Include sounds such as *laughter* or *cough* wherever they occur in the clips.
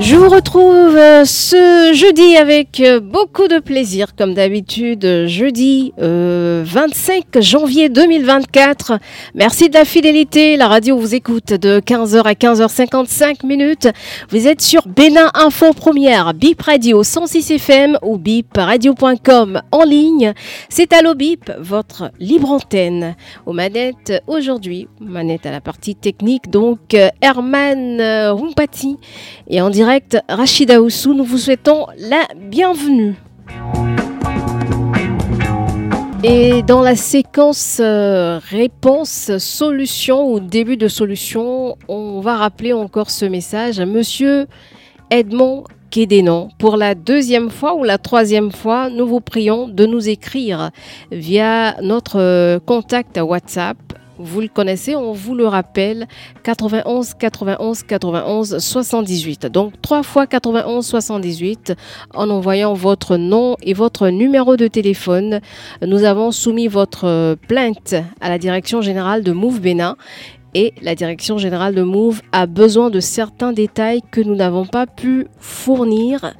Je vous retrouve euh, ce jeudi avec euh, beaucoup de plaisir, comme d'habitude, jeudi 25 euh, janvier 2024. Merci de la fidélité. La radio vous écoute de 15h à 15h55 minutes. Vous êtes sur Bénin Info Première, Bip Radio 106 FM ou bipradio.com en ligne. C'est Allo Bip, votre libre antenne. Aux manettes aujourd'hui, manette à la partie technique, donc Herman Rumpati et en direct Rachida Oussou, nous vous souhaitons la bienvenue. Et dans la séquence euh, réponse solution ou début de solution, on va rappeler encore ce message. Monsieur Edmond Kédénon, pour la deuxième fois ou la troisième fois, nous vous prions de nous écrire via notre euh, contact WhatsApp vous le connaissez, on vous le rappelle, 91 91 91 78. Donc 3 fois 91 78 en envoyant votre nom et votre numéro de téléphone. Nous avons soumis votre plainte à la direction générale de Move Bénin et la direction générale de Move a besoin de certains détails que nous n'avons pas pu fournir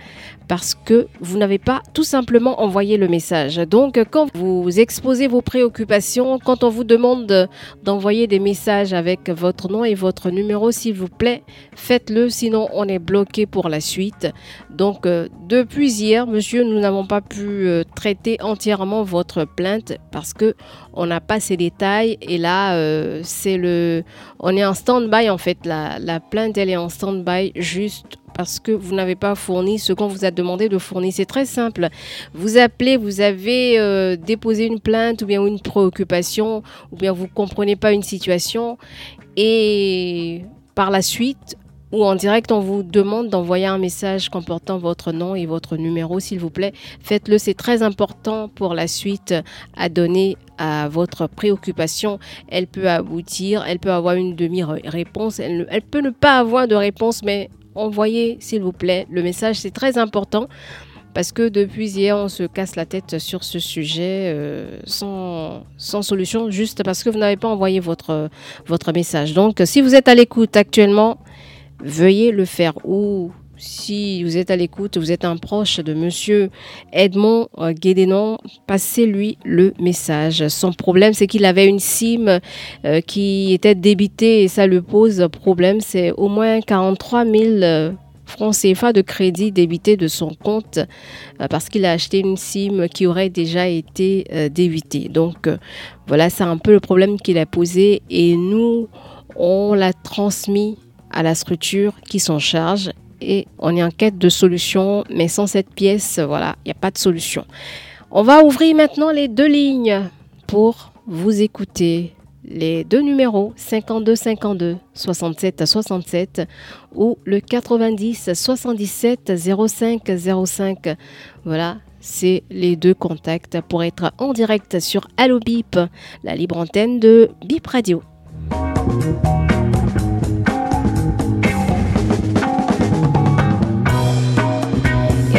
parce que vous n'avez pas tout simplement envoyé le message. Donc, quand vous exposez vos préoccupations, quand on vous demande d'envoyer des messages avec votre nom et votre numéro, s'il vous plaît, faites-le, sinon on est bloqué pour la suite. Donc, euh, depuis hier, monsieur, nous n'avons pas pu euh, traiter entièrement votre plainte parce que on n'a pas ces détails. Et là, euh, c'est le, on est en stand-by en fait. La, la plainte, elle est en stand-by juste parce que vous n'avez pas fourni ce qu'on vous a demandé de fournir. C'est très simple. Vous appelez, vous avez euh, déposé une plainte ou bien une préoccupation ou bien vous ne comprenez pas une situation et par la suite ou en direct, on vous demande d'envoyer un message comportant votre nom et votre numéro, s'il vous plaît. Faites-le, c'est très important pour la suite à donner à votre préoccupation. Elle peut aboutir, elle peut avoir une demi-réponse, elle, elle peut ne pas avoir de réponse, mais envoyez s'il vous plaît le message, c'est très important parce que depuis hier, on se casse la tête sur ce sujet euh, sans, solution, juste parce que vous n'avez pas envoyé votre, votre message. Donc, si vous êtes à l'écoute actuellement, veuillez le faire ou si vous êtes à l'écoute, vous êtes un proche de monsieur Edmond euh, Guédénon, passez-lui le message. Son problème, c'est qu'il avait une SIM euh, qui était débitée et ça lui pose problème. C'est au moins 43 000 euh, francs CFA de crédit débité de son compte parce qu'il a acheté une SIM qui aurait déjà été débitée. Donc voilà, c'est un peu le problème qu'il a posé et nous, on l'a transmis à la structure qui s'en charge et on est en quête de solution, mais sans cette pièce, voilà, il n'y a pas de solution. On va ouvrir maintenant les deux lignes pour vous écouter. Les deux numéros 52 52 67 67 ou le 90 77 05 05. Voilà, c'est les deux contacts pour être en direct sur Allo Bip, la libre antenne de Bip Radio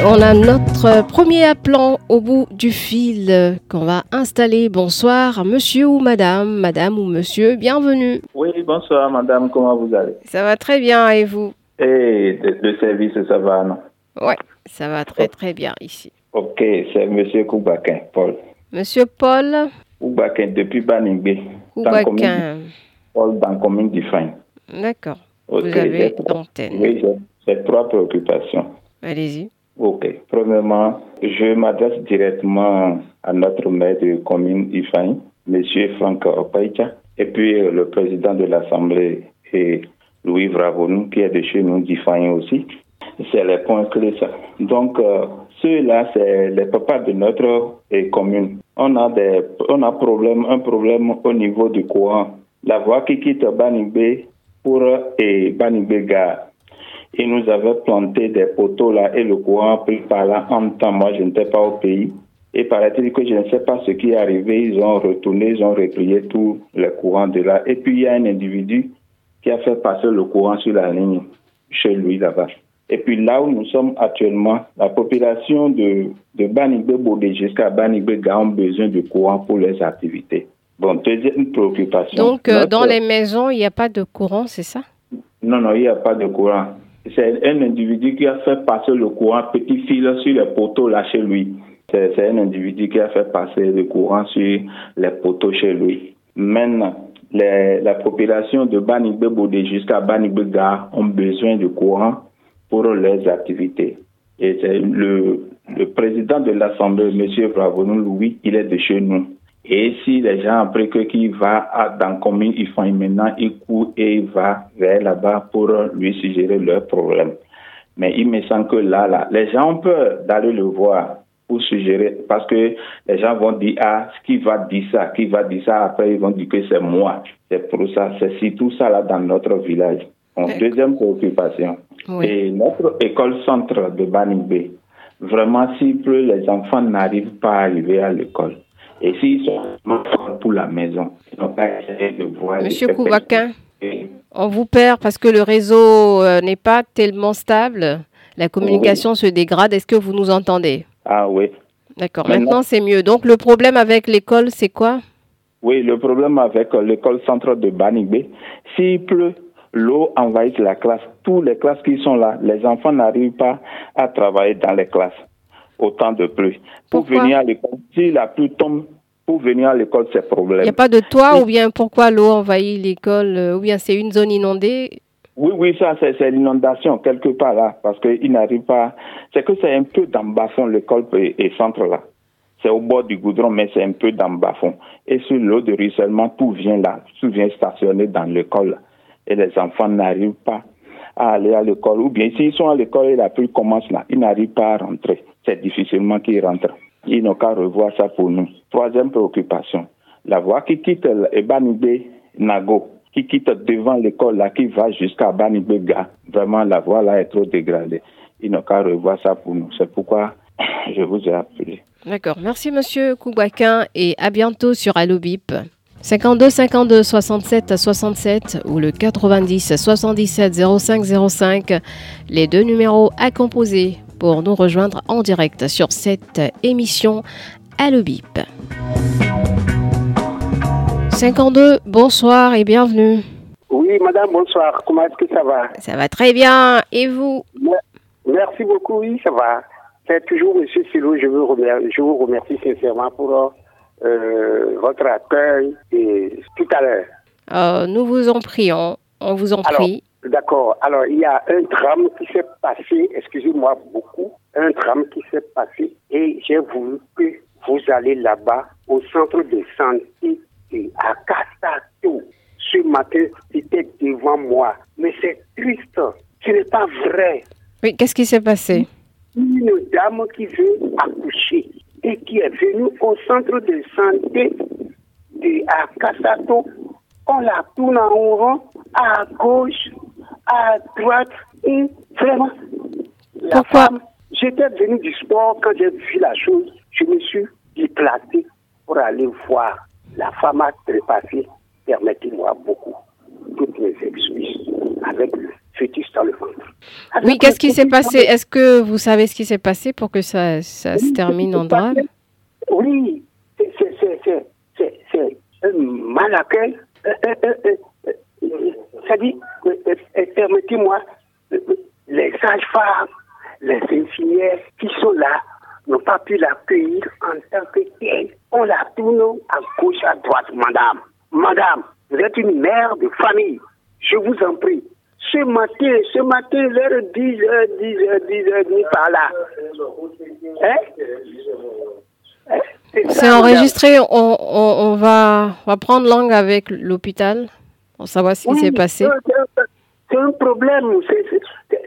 on a notre premier appelant au bout du fil qu'on va installer. Bonsoir, monsieur ou madame, madame ou monsieur, bienvenue. Oui, bonsoir, madame, comment vous allez? Ça va très bien, et vous? Et le service, ça va, non? Oui, ça va très très bien ici. Ok, c'est monsieur Koubakin, Paul. Monsieur Paul? Koubakin, depuis Baningbe. Koubakin. Paul, dans commune du. D'accord. vous avez l'antenne. Oui, j'ai trois préoccupations. Allez-y. Ok. Premièrement, je m'adresse directement à notre maire de commune M. Franck Opaïcha, et puis euh, le président de l'Assemblée, Louis Vravonou, qui est de chez nous d'Ifan aussi. C'est les points clés, ça. Donc, euh, ceux-là, c'est les papas de notre commune. On a des, on a problème, un problème au niveau du courant. La voie qui quitte Banibé pour et Banibé Gare il nous avait planté des poteaux là et le courant pris par là en temps. Moi, je n'étais pas au pays. Et paraît-il que je ne sais pas ce qui est arrivé, ils ont retourné, ils ont replié tout le courant de là. Et puis il y a un individu qui a fait passer le courant sur la ligne chez lui là-bas. Et puis là où nous sommes actuellement, la population de, de Banigbe jusqu'à Banigbe ont besoin de courant pour les activités. Bon, deuxième préoccupation. Donc, euh, dans les maisons, il n'y a pas de courant, c'est ça? Non, non, il n'y a pas de courant. C'est un individu qui a fait passer le courant petit fil sur les poteaux là chez lui. C'est un individu qui a fait passer le courant sur les poteaux chez lui. Maintenant, la population de Banigbe Bodé jusqu'à Banigbe Gare ont besoin de courant pour leurs activités. Et c'est le, le président de l'Assemblée, M. Bravonou Louis, il est de chez nous. Et si les gens, après que qui va dans la commune, ils font maintenant, il court et il va vers là-bas pour lui suggérer leurs problèmes. Mais il me semble que là, là, les gens ont peur d'aller le voir pour suggérer, parce que les gens vont dire, ah, qui va dire ça, qui va dire ça, après ils vont dire que c'est moi. C'est pour ça, c'est tout ça là dans notre village. deuxième préoccupation. Et notre école centre de Banibé, vraiment, si peu les enfants n'arrivent pas à arriver à l'école, et s'ils sont pour la maison, ils n'ont pas essayé de voir. Monsieur Kouvakin, on vous perd parce que le réseau euh, n'est pas tellement stable. La communication se dégrade. Est-ce que vous nous entendez? Ah oui. D'accord. Maintenant, c'est mieux. Donc, le problème avec l'école, c'est quoi? Oui, le problème avec euh, l'école centrale de Banigbe, s'il pleut, l'eau envahit la classe. Toutes les classes qui sont là, les enfants n'arrivent pas à travailler dans les classes autant de pluie. Pour venir à l'école, si la pluie tombe, pour venir à l'école, c'est problème. Il n'y a pas de toit ou bien pourquoi l'eau envahit l'école euh, ou bien c'est une zone inondée? Oui, oui, ça c'est l'inondation quelque part là parce qu'il n'arrive pas. C'est que c'est un peu dans bas fond l'école et, centre là. C'est au bord du goudron, mais c'est un peu dans bas fond. Et sur l'eau de ruissellement, tout vient là, tout vient stationner dans l'école. Et les enfants n'arrivent pas à aller à l'école. Ou bien s'ils sont à l'école et la pluie commence là, ils n'arrivent pas à rentrer c'est difficilement qu'ils rentrent. Ils n'ont qu'à revoir ça pour nous. Troisième préoccupation, la voie qui quitte Ebanibé Nago, qui quitte devant l'école là, qui va jusqu'à Banibega, vraiment la voie là est trop dégradée. Ils n'ont qu'à revoir ça pour nous. C'est pourquoi *clears throat* je vous ai appelé. D'accord. Merci, monsieur Koubakin, et à bientôt sur Allobip. 52 52 67 67 ou le 90 77 05 05, les deux numéros à composer pour nous rejoindre en direct sur cette émission Allo Bip. 52, bonsoir et bienvenue. Oui, madame, bonsoir. Comment est-ce que ça va? Ça va très bien. Et vous? Merci beaucoup, oui, ça va. C'est toujours monsieur Silo, je vous remercie, je vous remercie sincèrement pour euh, votre accueil et tout à l'heure. Euh, nous vous en prions, on vous en prie. D'accord. Alors, il y a un drame qui s'est passé, excusez-moi beaucoup, un drame qui s'est passé et j'ai voulu que vous allez là-bas au centre de santé à Kastato. Ce matin, c'était devant moi. Mais c'est triste. Ce n'est pas vrai. Oui, qu'est-ce qui s'est passé? Une dame qui veut accoucher et qui est venue au centre de santé de, à Kastato. On la tourne en rond à gauche, à droite et vraiment, la femme, j'étais venu du sport, quand j'ai vu la chose, je me suis déplacé pour aller voir. La femme a trépassé, permettez-moi beaucoup, toutes mes excuses, avec le fœtus dans le ventre. oui, qu'est-ce qui s'est passé? Est-ce que vous savez ce qui s'est passé pour que ça, ça se termine en drame? Oui, c'est un mal accueil, ça dit, permettez-moi, les sages-femmes, les infirmières qui sont là n'ont pas pu l'accueillir en tant que telle. On la tourne à gauche, à droite, madame. Madame, vous êtes une mère de famille. Je vous en prie. Ce matin, ce matin, vers 10h, 10h, 10h, par là. Hein? C'est enregistré, on, on, on, va, on va prendre langue avec l'hôpital pour savoir ce qui s'est passé C'est un problème.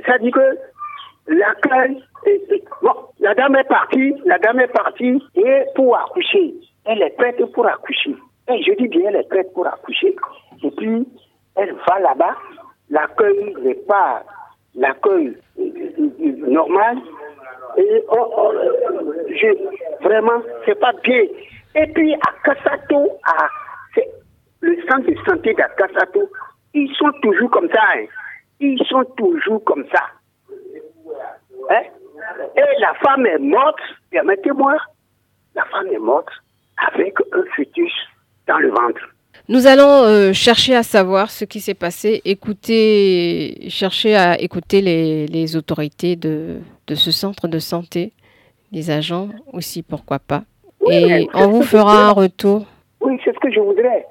Ça dit que l'accueil. Bon, la dame est partie, la dame est partie et pour accoucher. Elle est prête pour accoucher. Et je dis bien, elle est prête pour accoucher. Et puis, elle va là-bas. L'accueil n'est pas l'accueil normal. Et oh, oh, je, Vraiment, c'est pas bien. Et puis à Kassato, à le centre de santé d'Akasato, ils sont toujours comme ça. Hein. Ils sont toujours comme ça. Hein? Et la femme est morte, permettez-moi, la femme est morte avec un fœtus dans le ventre. Nous allons euh, chercher à savoir ce qui s'est passé, écouter, chercher à écouter les, autorités de, ce centre de santé, les agents aussi, pourquoi pas. Et on vous fera un retour. Oui, c'est ce que je voudrais.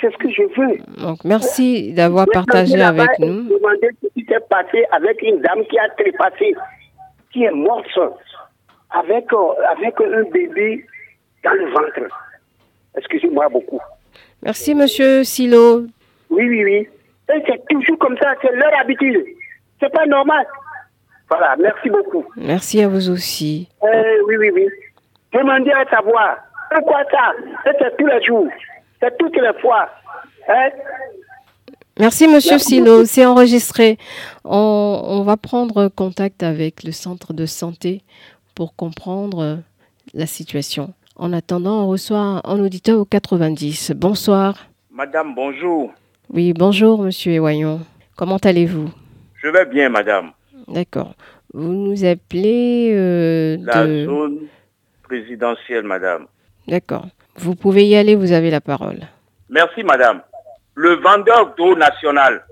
C'est ce que je veux. Donc, merci d'avoir partagé avec nous. demander ce qui s'est passé avec une dame qui a trépassé, qui est morte avec, euh, avec un bébé dans le ventre. Excusez-moi beaucoup. Merci, monsieur Silo. Oui, oui, oui. C'est toujours comme ça, c'est leur habitude. C'est pas normal. Voilà, merci beaucoup. Merci à vous aussi. Euh, oui, oui, oui. Demandez à savoir. Pourquoi ça? C'est tous les jours. C'est toutes les fois. Hein? Merci, Monsieur Silo. C'est enregistré. On, va prendre contact avec le centre de santé pour comprendre la situation. En attendant, on reçoit un auditeur au 90. Bonsoir. Madame, bonjour. Oui, bonjour, Monsieur Ewayon. Comment allez-vous? Je vais bien, madame. D'accord. Vous nous appelez euh, La zone présidentielle, madame. D'accord. Vous pouvez y aller, vous avez la parole. Merci, madame. Le vendeur d'eau national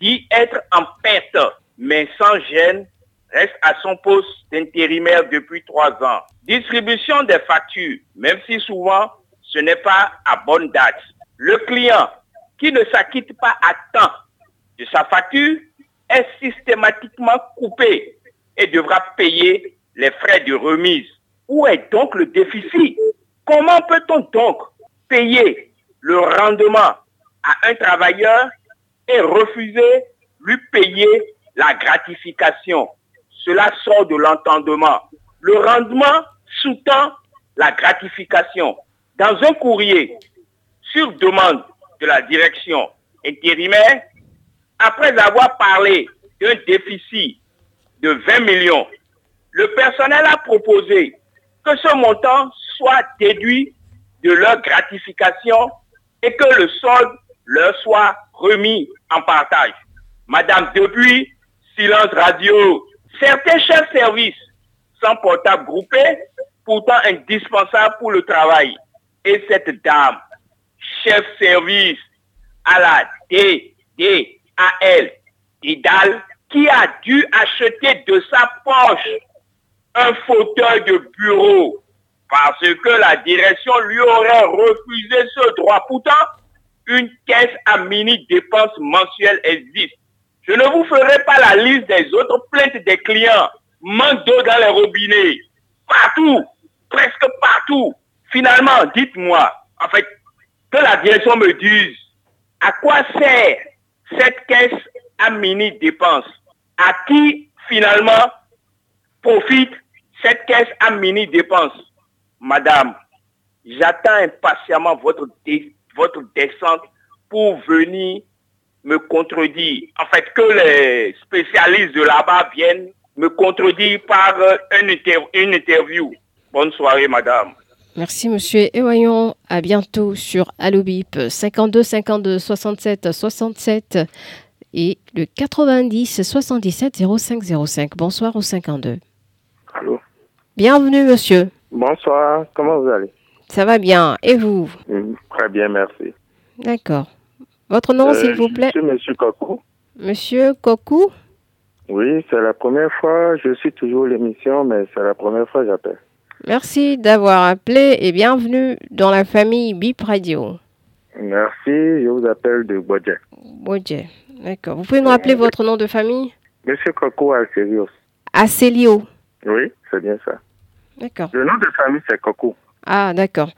dit être en perte, mais sans gêne, reste à son poste d'intérimaire depuis trois ans. Distribution des factures, même si souvent ce n'est pas à bonne date. Le client qui ne s'acquitte pas à temps de sa facture est systématiquement coupé et devra payer les frais de remise. Où est donc le déficit? Comment peut-on donc payer le rendement à un travailleur et refuser lui payer la gratification? Cela sort de l'entendement. Le rendement sous-tend la gratification. Dans un courrier, sur demande de la direction intérimaire, après avoir parlé d'un déficit de 20 millions, le personnel a proposé que ce montant soit déduit de leur gratification et que le solde leur soit remis en partage. Madame, depuis silence radio, certains chefs services sont portables groupés, pourtant indispensables pour le travail. Et cette dame, chef service à la DDAL, DIDAL, qui a dû acheter de sa poche un fauteuil de bureau parce que la direction lui aurait refusé ce droit. Pourtant, une caisse à mini dépenses mensuelles existe. Je ne vous ferai pas la liste des autres plaintes des clients. Manque d'eau dans les robinets. Partout. Presque partout. Finalement, dites-moi, en fait, que la direction me dise à quoi sert cette caisse à mini dépenses. À qui, finalement, profite cette caisse à mini dépenses? Madame, j'attends impatiemment votre, votre descente pour venir me contredire. En fait, que les spécialistes de là-bas viennent me contredire par euh, une, interview. Bonne soirée, madame. Merci, monsieur. Et voyons, à bientôt sur Allobip 52 52 67 67 et le 90 77 05 05. Bonsoir au 52. Allô? Bienvenue, monsieur. Bonsoir, comment vous allez? Ça va bien, et vous? Mm, Très bien, merci. D'accord. Votre nom, s'il vous plaît? Je suis Monsieur Kokou. Monsieur Kokou Oui, c'est la première fois, je suis toujours l'émission, mais c'est la première fois que j'appelle. Merci d'avoir appelé et bienvenue dans la famille BIP Radio. Merci, je vous appelle de Bodje. Bodje, d'accord. Vous pouvez nous rappeler votre nom de famille? Monsieur Kokou Alcelios. Acelio Oui, c'est bien ça. D'accord. Le nom de famille, c'est Coco. Ah, d'accord.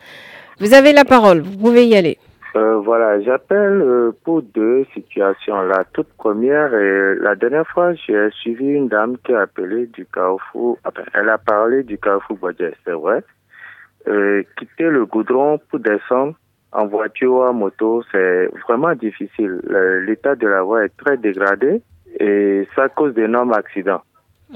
Vous avez la parole, vous pouvez y aller. Euh, voilà, j'appelle euh, pour deux situations. La toute première, et la dernière fois, j'ai suivi une dame qui a appelé du Carrefour. Enfin, elle a parlé du Carrefour Bodjet, c'est vrai. Euh, quitter le goudron pour descendre en voiture ou en moto, c'est vraiment difficile. L'état de la voie est très dégradé et ça cause d'énormes accidents.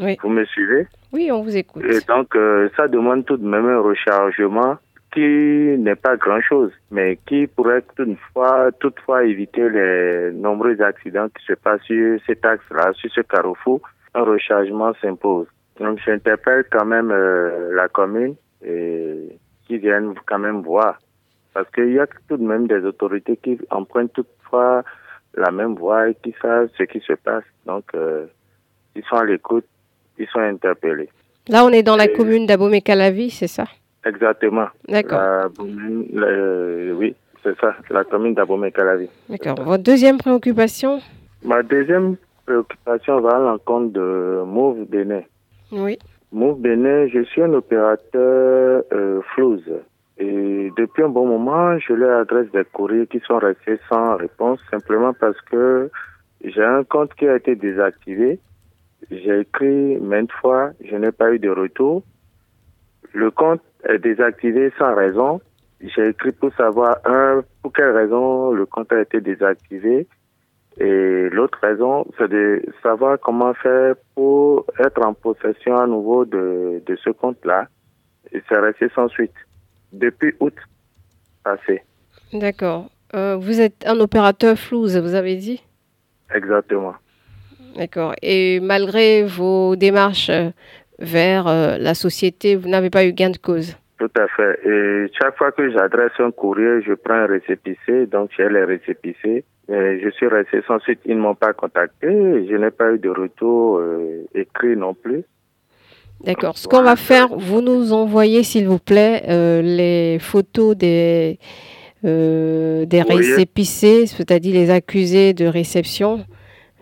Oui. Vous me suivez? Oui, on vous écoute. Et donc, ça demande tout de même un rechargement qui n'est pas grand-chose, mais qui pourrait toutefois, toutefois éviter les nombreux accidents qui se passent sur cet axe-là, sur ce carrefour. Un rechargement s'impose. Donc, j'interpelle quand même euh, la commune et qui viennent quand même voir. Parce qu'il y a tout de même des autorités qui empruntent toutefois la même voie et qui savent ce qui se passe. Donc, euh, ils sont à l'écoute, ils sont interpellés. Là, on est dans la commune d'Abomey-Calavi, c'est ça? Exactement. D'accord. Le- oui, c'est ça, la commune d'Abomey-Calavi. D'accord. Votre deuxième préoccupation? Ma deuxième préoccupation va à l'encontre de Move Bénin. Oui. Move Bénin, je suis un opérateur euh, Flouze. Et depuis un bon moment, je leur adresse des courriers qui sont restés sans réponse, simplement parce que j'ai un compte qui a été désactivé. J'ai écrit maintes fois, je n'ai pas eu de retour. Le compte est désactivé sans raison. J'ai écrit pour savoir, un, pour quelle raison le compte a été désactivé. Et l'autre raison, c'est de savoir comment faire pour être en possession à nouveau de, de ce compte-là. Et c'est resté sans suite. Depuis août passé. D'accord. Euh, vous êtes un opérateur flouze, vous avez dit? Exactement. D'accord. Et malgré vos démarches vers euh, la société, vous n'avez pas eu gain de cause Tout à fait. Et chaque fois que j'adresse un courrier, je prends un récépissé. Donc, j'ai les récépissés. Et je suis resté sans suite. Ils ne m'ont pas contacté. Je n'ai pas eu de retour euh, écrit non plus. D'accord. Ce qu'on va faire, vous nous envoyez, s'il vous plaît, euh, les photos des, euh, des Oui. récépissés, c'est-à-dire les accusés de réception.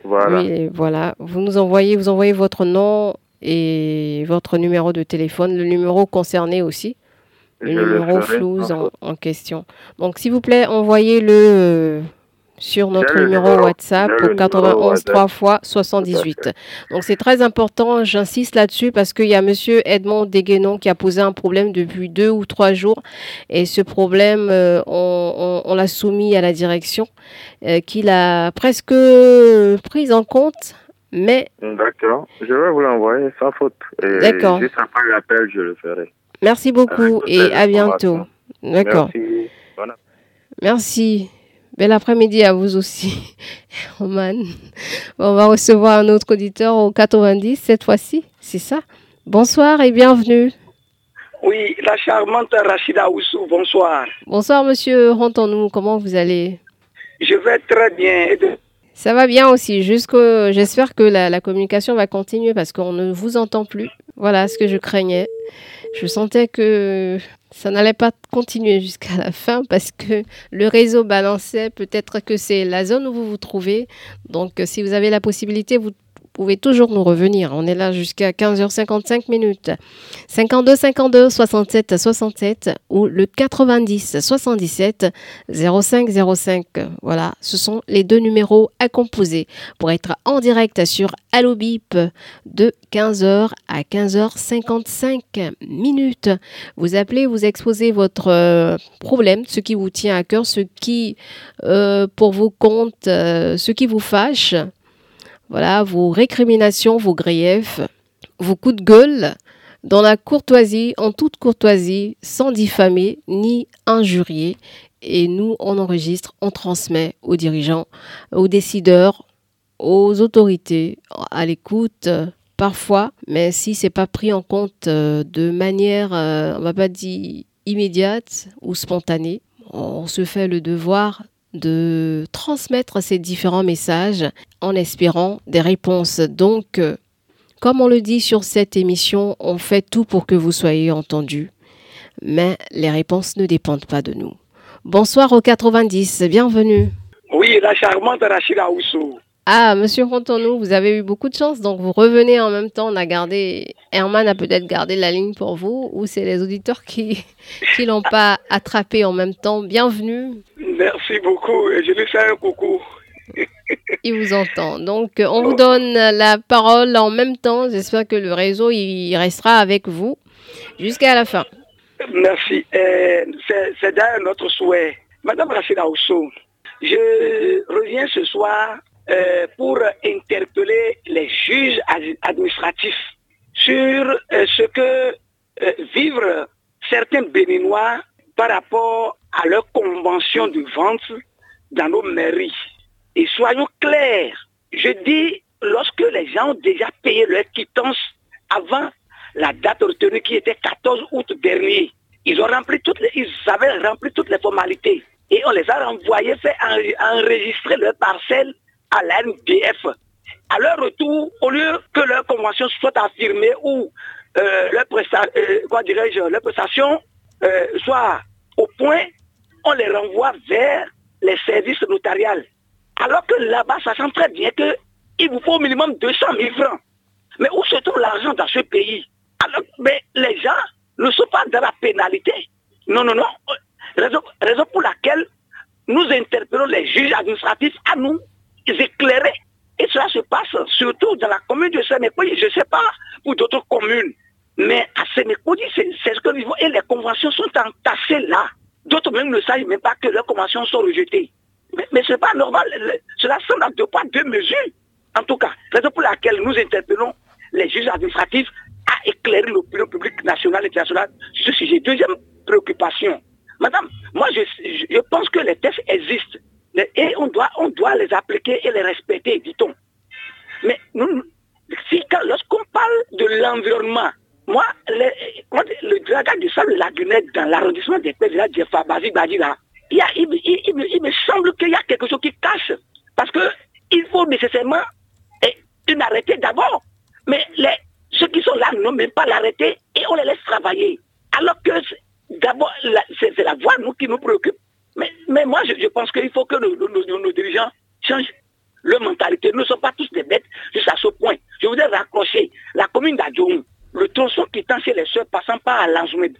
Voilà. Oui, voilà. Vous nous envoyez, vous envoyez votre nom et votre numéro de téléphone, le numéro concerné aussi, le Je le numéro ferai flou en, question. Donc, s'il vous plaît, envoyez-le euh, sur notre le numéro numéro. WhatsApp au le numéro 91 WhatsApp. 3 fois 78. Donc, c'est très important, j'insiste là-dessus parce qu'il y a monsieur Edmond Deguenon qui a posé un problème depuis deux ou trois jours et ce problème, euh, on, on- on l'a soumis à la direction euh, qu'il a presque prise en compte, mais D'accord. Je vais vous l'envoyer sans faute. D'accord. Juste après l'appel, je le ferai. merci beaucoup et à bientôt. D'accord. Merci. Bon Merci. Bel après-midi à vous aussi, *laughs* Roman. On va recevoir un autre auditeur au 90 cette fois-ci, c'est ça? Bonsoir et bienvenue. Oui, la charmante Rachida Oussou, bonsoir. Bonsoir monsieur Rontonou, comment vous allez? Je vais très bien. Ça va bien aussi, jusqu'au... j'espère que la, la communication va continuer parce qu'on ne vous entend plus. Voilà ce que je craignais. Je sentais que ça n'allait pas continuer jusqu'à la fin parce que le réseau balançait. Peut-être que c'est la zone où vous vous trouvez. Donc, si vous avez la possibilité, vous pouvez toujours nous revenir. On est là jusqu'à 15h55 minutes. 52 52 67 67 ou le 90 77 05 05. Voilà, ce sont les deux numéros à composer pour être en direct sur Allo Bip de 15h à 15h55 minutes. Vous appelez, vous exposez votre euh, problème, ce qui vous tient à cœur, ce qui euh, pour vous compte, euh, ce qui vous fâche. Voilà, vos récriminations, vos griefs, vos coups de gueule dans la courtoisie, en toute courtoisie, sans diffamer ni injurier. Et nous, on enregistre, on transmet aux dirigeants, aux décideurs, aux autorités, à l'écoute parfois, mais si c'est pas pris en compte euh, de manière, euh, on va pas dire immédiate ou spontanée, on se fait le devoir de transmettre ces différents messages en espérant des réponses. Donc, euh, comme on le dit sur cette émission, on fait tout pour que vous soyez entendus, mais les réponses ne dépendent pas de nous. Bonsoir au 90, bienvenue. Oui, la charmante Rachida Oussou. Ah, monsieur Rontonou, vous avez eu beaucoup de chance, donc vous revenez en même temps. On a gardé, Herman a peut-être gardé la ligne pour vous, ou c'est les auditeurs qui qui l'ont pas attrapé en même temps. Bienvenue, Merci beaucoup. Et je lui fais un coucou. *laughs* il vous entend. Donc, euh, on vous donne la parole en même temps. J'espère que le réseau il restera avec vous jusqu'à la fin. Merci. Euh, c'est d'ailleurs notre souhait. Madame Rachida Oussou, je reviens ce soir euh, pour interpeller les juges administratifs sur euh, ce que vivent certains Béninois par rapport à leur dans nos mairies. Et soyons clairs, je dis, lorsque les gens ont déjà payé leur quittance avant la date retenue qui était 14 août dernier, ils ont rempli toutes les, ils avaient rempli toutes les formalités et on les a renvoyés fait enregistrer leur parcelle à l'NDF. À leur retour, au lieu que leur convention soit affirmée ou euh, leur, euh, prestation euh, soit au point, on les renvoie vers les services notariales. Alors que là-bas, ça sent très bien qu'il vous faut au minimum 200 000 francs. Mais où se trouve l'argent dans ce pays? Alors, Mais les gens ne sont pas dans la pénalité. Non, non, non. Raison, pour laquelle nous interpellons les juges administratifs à nous éclairer. Et cela se passe surtout dans la commune de Sénécoudi. Je ne sais pas pour d'autres communes. Mais à Sénécoudi, c'est ce que nous voyons. Et les conventions sont entassées là. D'autres même ne savent même pas que leurs conventions sont rejetées. Mais, ce n'est pas normal. Cela semble à deux poids, deux mesures. En tout cas, raison pour laquelle nous interpellons les juges administratifs à éclairer l'opinion publique nationale et internationale sur ce sujet. Deuxième préoccupation. Madame, moi je, pense que les tests existent et on doit, on doit les appliquer et les respecter, dit-on. Mais si, lorsqu'on parle de l'environnement, moi, le dragage du sable lagunet dans l'arrondissement des pays de la Djefa, Badira, il, il, me semble qu'il y a quelque chose qui cache. Parce qu'il faut nécessairement une arrêté d'abord. Mais ceux qui sont là n'ont même pas l'arrêté et on les laisse travailler. Alors que d'abord, c'est la voie nous, qui nous préoccupe. Mais, mais moi, je, pense qu'il faut que nos, dirigeants changent leur mentalité. Nous ne sommes pas tous des bêtes jusqu'à ce point. Je voudrais raccrocher la commune d'Adjoum, le tronçon quittant chez les soeurs passant par l'Anzoumé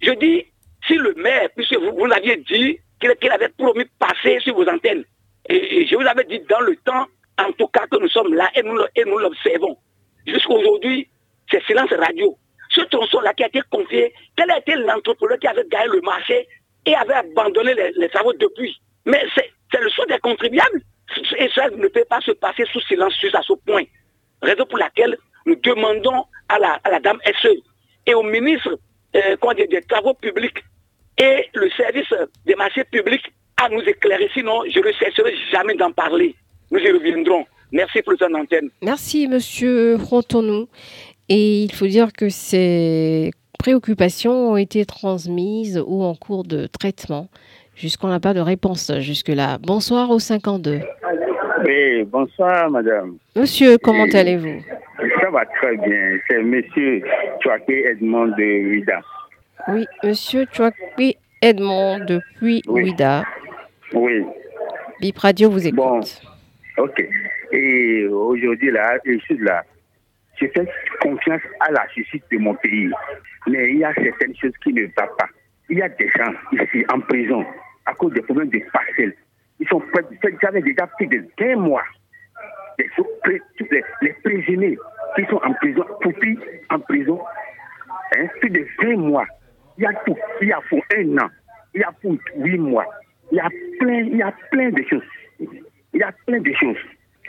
Je dis, si le maire, puisque vous, l'aviez dit, qu'il avait promis de passer sur vos antennes, et, je vous avais dit dans le temps, en tout cas que nous sommes là et nous, et nous l'observons. Jusqu'à aujourd'hui, c'est silence radio. Ce tronçon-là qui a été confié, quel a été l'entrepreneur qui avait gagné le marché et avait abandonné les, travaux depuis? Mais c'est le choix des contribuables. Et ça ne peut pas se passer sous silence juste à ce point. Raison pour laquelle nous demandons à la, dame SE et au ministre euh, des Travaux publics et le service des marchés publics à nous éclairer. Sinon, je ne cesserai jamais d'en parler. Nous y reviendrons. Merci pour cette antenne. Merci, monsieur Frontonou. Et il faut dire que ces préoccupations ont été transmises ou en cours de traitement. Jusqu'on n'a pas de réponse jusque-là. Bonsoir au 52. Oui, bonsoir, madame. Monsieur, comment allez-vous? Ça va très bien. C'est monsieur Chouaké Edmond de Ouida. Oui, monsieur Chouaké Edmond depuis Ouida. Oui. Bip Radio vous écoute. Bon, ok. Et aujourd'hui, là, je suis là. Je fais confiance à la justice de mon pays. Mais il y a certaines choses qui ne vont pas. Il y a des gens ici en prison à cause des problèmes de parcelles. Ils sont j'avais déjà plus de 20 mois. Les, prisonniers qui sont en prison, Poupi en prison, hein, plus de 20 mois. Il y a tout. Il y a pour un an. Il y a pour 8 mois. Il y a plein, il y a plein de choses. Il y a plein de choses.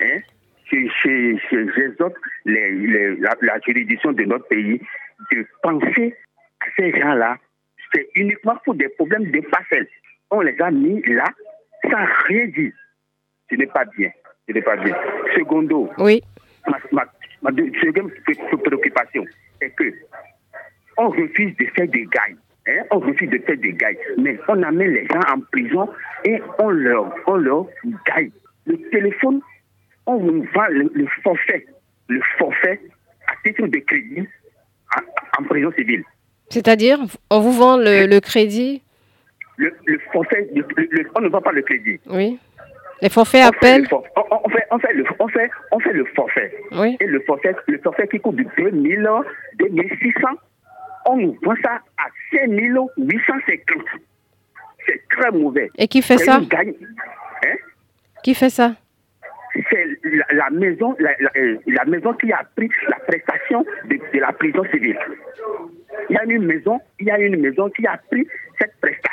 Hein? J'exhorte les, la, la, juridiction de notre pays de penser à ces gens-là. C'est uniquement pour des problèmes de parcelles. On les a mis là sans rien dire. Ce n'est pas bien. Ce n'est pas bien. Secondo, oui. ma, ma, deuxième préoccupation est que on refuse de faire des gains. Hein? On refuse de faire des gains. Mais on amène les gens en prison et on leur, on leur gagne. Le téléphone, on vous vend le, forfait. Le forfait à titre de crédit en, prison civile. C'est-à-dire, on vous vend le, crédit le, forfait, on ne vend pas le crédit. Oui. Les forfaits appellent on, fait, on, fait le, on, fait, on fait le forfait. Oui. Et le forfait, le forfait qui coûte de 2000, 2600 on nous vend ça à 5 850. C'est très mauvais. Et qui fait ça hein? Qui fait ça? C'est la, maison, euh, la, maison qui a pris la prestation de, la prison civile. Il y a une maison, il y a une maison qui a pris cette prestation.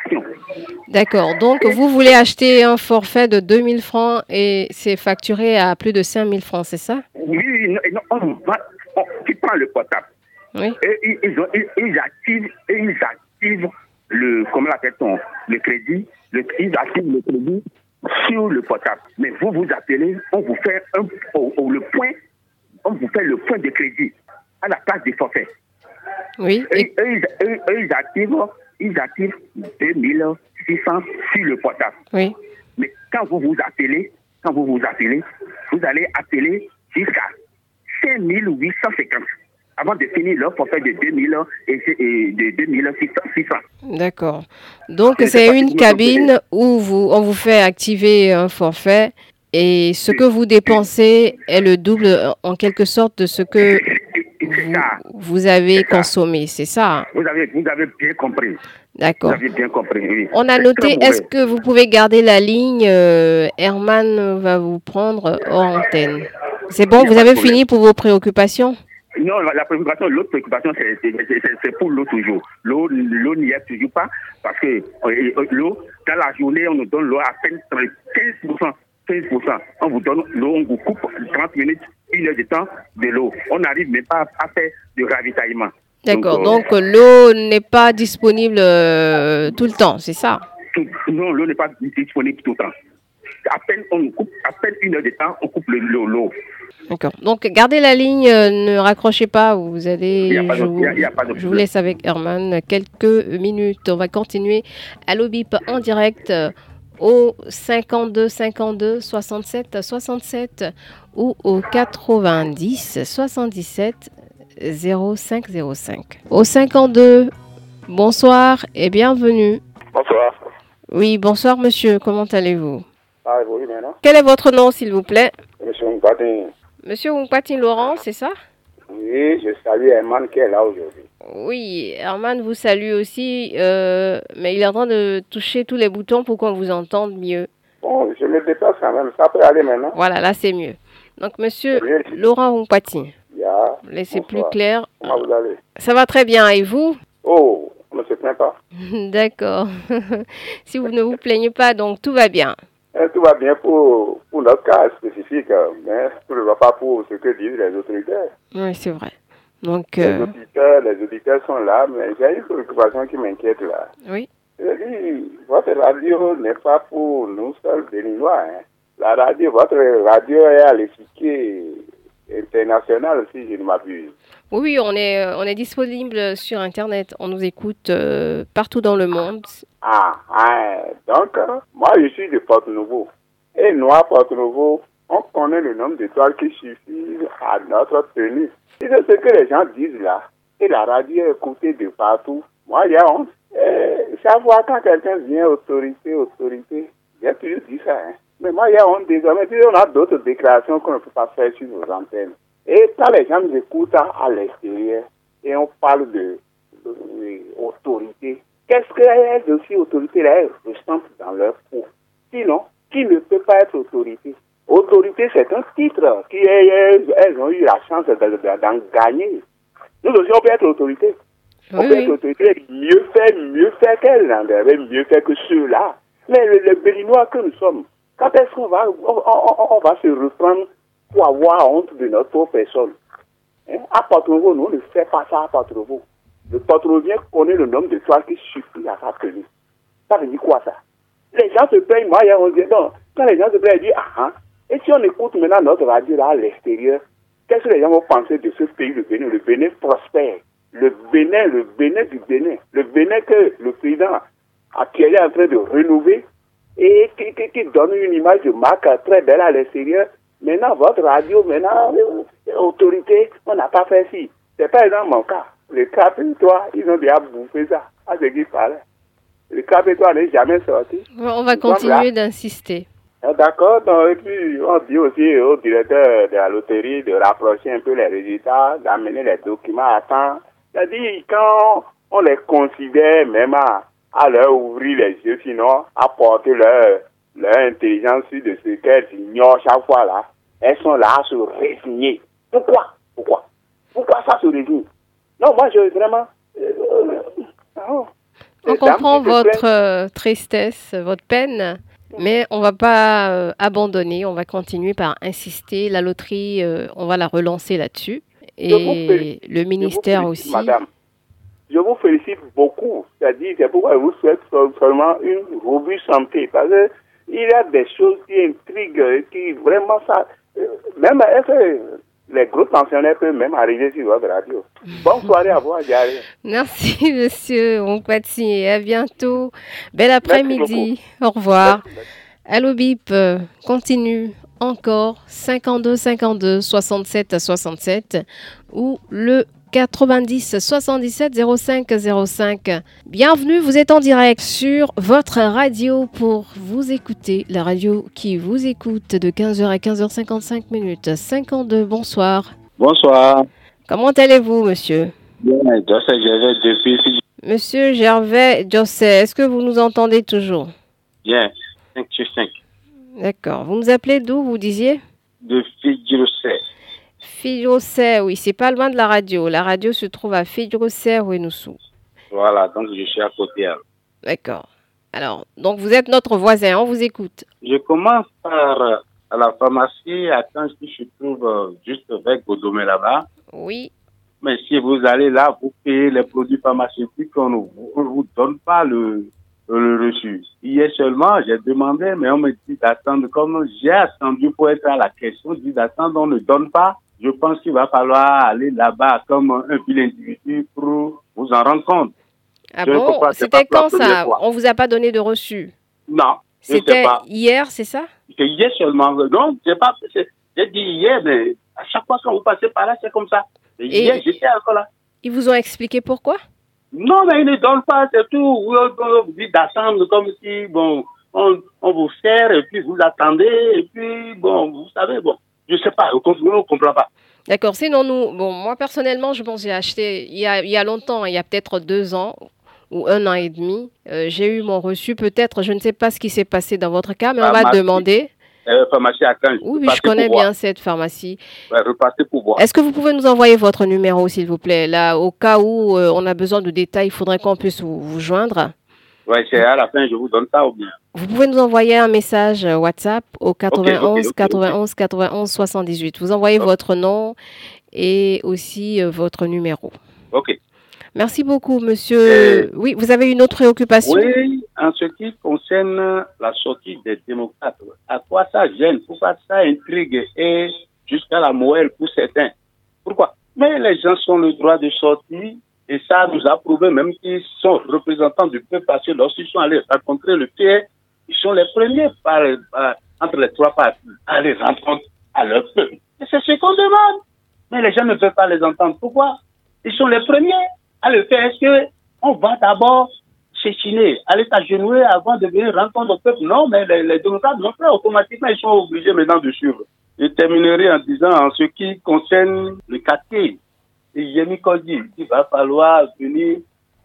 D'accord. Donc, vous voulez acheter un forfait de 2000 francs et c'est facturé à plus de 5000 francs, c'est ça? Oui, non, non, on va, on- tu prends le portable. Oui. Et ils, ils ont- ils- ils activent, et ils activent le, comment l'appelle-t-on, le crédit, le, ils activent le crédit sur le portable. Mais vous vous appelez, on vous fait un, au, au- le point, on vous fait le point de crédit à la place des forfaits. Oui. Et, Et- eux, ils, eux, eux, ils activent, ils activent 2600 sur le portable. oui. Mais quand vous vous appelez, quand vous vous appelez, vous allez appeler jusqu'à 5850 avant de finir leur forfait de 2000 et, de 2600. D'accord. Donc, c'est une cabine où vous, on vous fait activer un forfait et ce que vous dépensez est le double en quelque sorte de ce que C'est vous, ça. vous avez consommé, c'est ça? Vous avez, vous avez bien compris. Vous D'accord. avez bien compris. oui. On a noté, est-ce que vous pouvez garder la ligne euh, Herman va vous prendre hors antenne. C'est bon, vous avez fini pour vos préoccupations? Non, la préoccupation, l'autre préoccupation, c'est- pour l'eau toujours. L'eau l'eau n'y est toujours pas parce que euh, euh, l'eau, dans la journée, on nous donne l'eau à peine 15%. 15%. On vous donne l'eau, on vous coupe 30 minutes, une heure de temps de l'eau. On n'arrive même pas à faire du ravitaillement. D'accord, euh, donc l'eau n'est pas disponible euh, tout le temps, c'est ça? Tout- non, l'eau n'est pas disponible tout le temps. À peine on coupe, à peine une heure de temps, on coupe le- l'eau. D'accord. Donc gardez la ligne, euh, ne raccrochez pas, vous allez. Il y a pas de- je, vous, il y a- il y a pas je vous laisse avec Herman quelques minutes. On va continuer à l'OBIP en direct euh, au 52 52 67 67 ou au 90 77 05 05. Au 52, bonsoir et bienvenue. Bonsoir. Oui, bonsoir monsieur, comment allez-vous? Ah, oui. Quel est votre nom s'il vous plaît? Monsieur Mbatin. Monsieur Oupatine Laurent, c'est ça? Oui, je salue Herman qui est là aujourd'hui. Oui, Herman vous salue aussi, euh, mais il est en train de toucher tous les boutons pour qu'on vous entende mieux. Bon, je me déplace quand même. Ça peut aller maintenant. Voilà, là c'est mieux. Donc, monsieur. Laurent a. laissez plus clair. Comment vous allez? Ça va très bien, et vous? Oh, on ne se plaint pas. *laughs* D'accord. *laughs* si vous ne vous plaignez pas, donc tout va bien. Eh, tout va bien pour, pour notre cas spécifique, euh, mais tout ne va pas pour ce que disent les autorités. Oui, c'est vrai. Donc, Les, euh, auditeurs, les auditeurs sont là, mais j'ai une préoccupation qui m'inquiète là. oui. Je dis, votre radio n'est pas pour nous seuls Béninois. Hein. La radio, votre radio est à l'échiquier international, si je ne m'abuse. Oui, oui, on est, euh, on est disponible sur Internet. On nous écoute euh, partout dans le monde. Ah, ah, donc, euh, moi, je suis de Porte-Nouveau. Et Noir Porte-Nouveau, on connaît le nombre d'étoiles qui suffisent à notre tenue. C'est ce que les gens disent là. Et la radio est écoutée de partout. Moi, a honte. Et chaque fois quand quelqu'un vient, autorité, autorité, j'ai toujours dit ça. Hein. Mais moi, a honte désormais. On a d'autres déclarations qu'on ne peut pas faire sur nos antennes. Et quand les gens nous écoutent à, l'extérieur, et on parle de, autorité, qu'est-ce qu'elles aussi, autorité, là, ressentent dans leur peau Sinon, qui ne peut pas être autorité? Autorité, c'est un titre qui est- elles, ont eu la chance de- de- d'en gagner. Nous aussi, on peut être autorité. On Oui, peut oui. être autorité, mieux faire, mieux faire qu'elles, mieux faire que ceux-là. Mais les, les Béninois que nous sommes, quand est-ce qu'on va, on, on- on va se reprendre pour avoir honte de notre personne? Hein? À Porto-Nouveau, nous, on ne fait pas ça à Porto-Nouveau. Le Porto-Nouvien connaît le nombre de toiles qui suffit à sa tenue. Ça veut dire quoi ça? Les gens se plaignent, moi, on dit, non, quand les gens se plaignent, ils disent, ah, ah. Et si on écoute maintenant notre radio là à l'extérieur, qu'est-ce que les gens vont penser de ce pays, le Bénin? Le Bénin prospère. Le Bénin, le Bénin du Bénin. Le Bénin que le président a- qui est en train de renouveler et qui, qui- qui donne une image de marque très belle à l'extérieur. Maintenant, votre radio, maintenant, euh, autorité, on n'a pas fait ci. C'est par exemple mon cas. Le cap et toi, ils ont déjà bouffé ça. À ce qu'il fallait. Le cap et toi n'est jamais sorti. On va continuer d'insister. Ah, D'accord, donc, et puis on dit aussi au directeur de la loterie de rapprocher un peu les résultats, d'amener les documents à temps. C'est-à-dire, quand on les considère même à, à leur ouvrir les yeux, sinon à porter leur, leur intelligence sur de ce qu'elles ignorent chaque fois là, elles sont là à se résigner. Pourquoi? Pourquoi? Pourquoi ça se résigne? Non, moi je vraiment... euh, euh, On comprend votre euh, tristesse, votre peine, mais on va pas euh, abandonner, on va continuer par insister. La loterie, euh, on va la relancer là-dessus. Et le ministère Je aussi. Madame, je vous félicite beaucoup. C'est-à-dire, c'est pourquoi je vous souhaite seulement une robuste santé. Parce que il y a des choses qui intriguent, qui vraiment ça. euh, Même les gros pensionnaires peuvent même arriver sur votre radio. Bonne soirée à vous, Diarry. Merci, *laughs* monsieur Onkpati, et à bientôt. Bel après-midi. Au revoir. Allô Bip, euh, continue encore 52 52 67 67 ou le 90 77 05 05. Bienvenue, vous êtes en direct sur votre radio pour vous écouter, la radio qui vous écoute de 15h à 15h55 minutes. 52, bonsoir. Bonsoir. Comment allez-vous, monsieur? Bien, depuis Monsieur Gervais Josset, est-ce que vous nous entendez toujours? Bien 5 sur 5 D'accord. Vous nous appelez d'où, vous disiez? De Fidjirosset. Fidjosset, oui, c'est pas loin de la radio. La radio se trouve à Fidjosset, Ouenoussou. Voilà, donc je suis à côté. alors. D'accord. Alors, donc vous êtes notre voisin, on vous écoute. Je commence par euh, à la pharmacie à quand je trouve euh, juste avec Godomé là-bas. Oui. Mais si vous allez là, vous payez les produits pharmaceutiques, on ne vous, on ne vous donne pas le, le reçu. Hier seulement, j'ai demandé, mais on me dit d'attendre. Comme j'ai attendu pour être à la question, on dit d'attendre, on ne donne pas. Je pense qu'il va falloir aller là-bas comme un vil individu pour vous en rendre compte. Ah Je bon? C'était quand ça? fois. On vous a pas donné de reçu? Non, C'était hier, c'est ça? C'est hier seulement. Non, c'est pas. J'ai dit hier, mais à chaque fois quand vous passez par là, c'est comme ça. Et Et- hier, j'étais encore là. Ils vous ont expliqué pourquoi? Non, mais ils ne donnent pas, c'est tout. Vous, on vous dit d'attendre comme si, bon, on, on vous sert et puis vous attendez et puis, bon, vous savez, bon, je sais pas, on ne comprend pas. D'accord. Sinon, nous, bon, moi personnellement, je pense j'ai acheté il y, a, il y a longtemps, il y a peut-être deux ans ou un an et demi. euh, j'ai eu mon reçu. Peut-être, je ne sais pas ce qui s'est passé dans votre cas, mais on va demander. Euh, pharmacie à. Oui, oui, je connais bien cette pharmacie. Ouais, pour voir. Est-ce que vous pouvez nous envoyer votre numéro, s'il vous plaît? Là, au cas où euh, on a besoin de détails, il faudrait qu'on puisse vous, vous joindre. Ouais, c'est à la fin, je vous donne ça ou bien? Vous pouvez nous envoyer un message euh, WhatsApp au 91 ok, ok. 91 91 78. Vous envoyez votre nom et aussi euh, votre numéro. Ok. Merci beaucoup, monsieur. Oui, vous avez une autre préoccupation? Oui, en ce qui concerne la sortie des démocrates, à quoi ça gêne? Pourquoi ça intrigue et jusqu'à la moelle pour certains Pourquoi? Mais les gens ont le droit de sortir et ça nous a prouvé même qu'ils sont représentants du peuple parce que lorsqu'ils sont allés rencontrer le Pierre, ils sont les premiers par, par- entre les trois parties à les rencontrer à leur peuple. C'est ce qu'on demande. Mais les gens ne veulent pas les entendre. Pourquoi? Ils sont les premiers à le faire. Est-ce que on va d'abord s'échiner, aller s'agenouiller avant de venir rencontrer le peuple? Non, mais les, les démocrates non plus, automatiquement, ils sont obligés maintenant de suivre. Je terminerai en disant, en ce qui concerne le quartier, et Yemi Kodi, il va falloir venir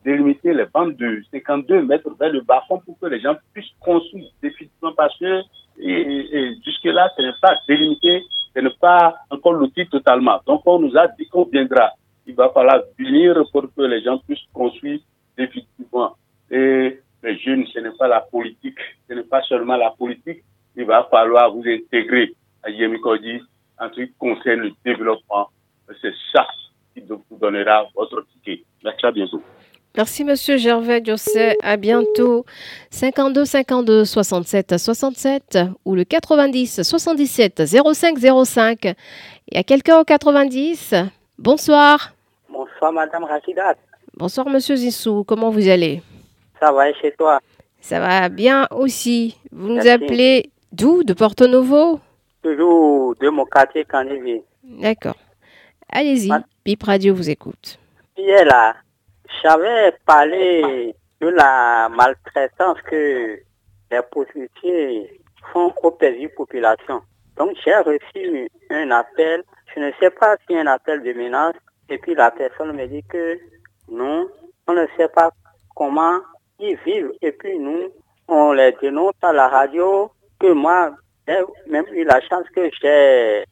délimiter les bandes de 52 mètres vers le bas pour que les gens puissent construire définitivement parce que jusque-là, ce n'est pas délimité, ce n'est pas encore loti totalement. Donc, on nous a dit qu'on viendra. Il va falloir venir pour que les gens puissent construire définitivement. Et les jeunes, ce n'est pas la politique, ce n'est pas seulement la politique. Il va falloir vous intégrer à Yemi Kodi en ce qui concerne le développement. C'est ça qui vous donnera votre ticket. Merci à bientôt. Merci, monsieur Gervais Josset. À bientôt. 52 52 67 67 ou le 90 77 05 05. Il y a quelqu'un au 90. Bonsoir. Bonsoir, Madame Rachidat. Bonsoir, monsieur Zissou. Comment vous allez? Ça va et chez toi? Ça va bien aussi. Vous nous appelez d'où? De Porto Novo? Toujours de mon quartier. D'accord. Allez-y. Radio vous écoute. Hier, là, j'avais parlé de la maltraitance que les prostituées font aux petites populations. Donc, j'ai reçu un appel. Je ne sais pas si un appel de menace. Et puis, la personne me dit que non, on ne sait pas comment ils vivent. Et puis, nous, on les dénonce à la radio. Que moi, j'ai même eu la chance que j'ai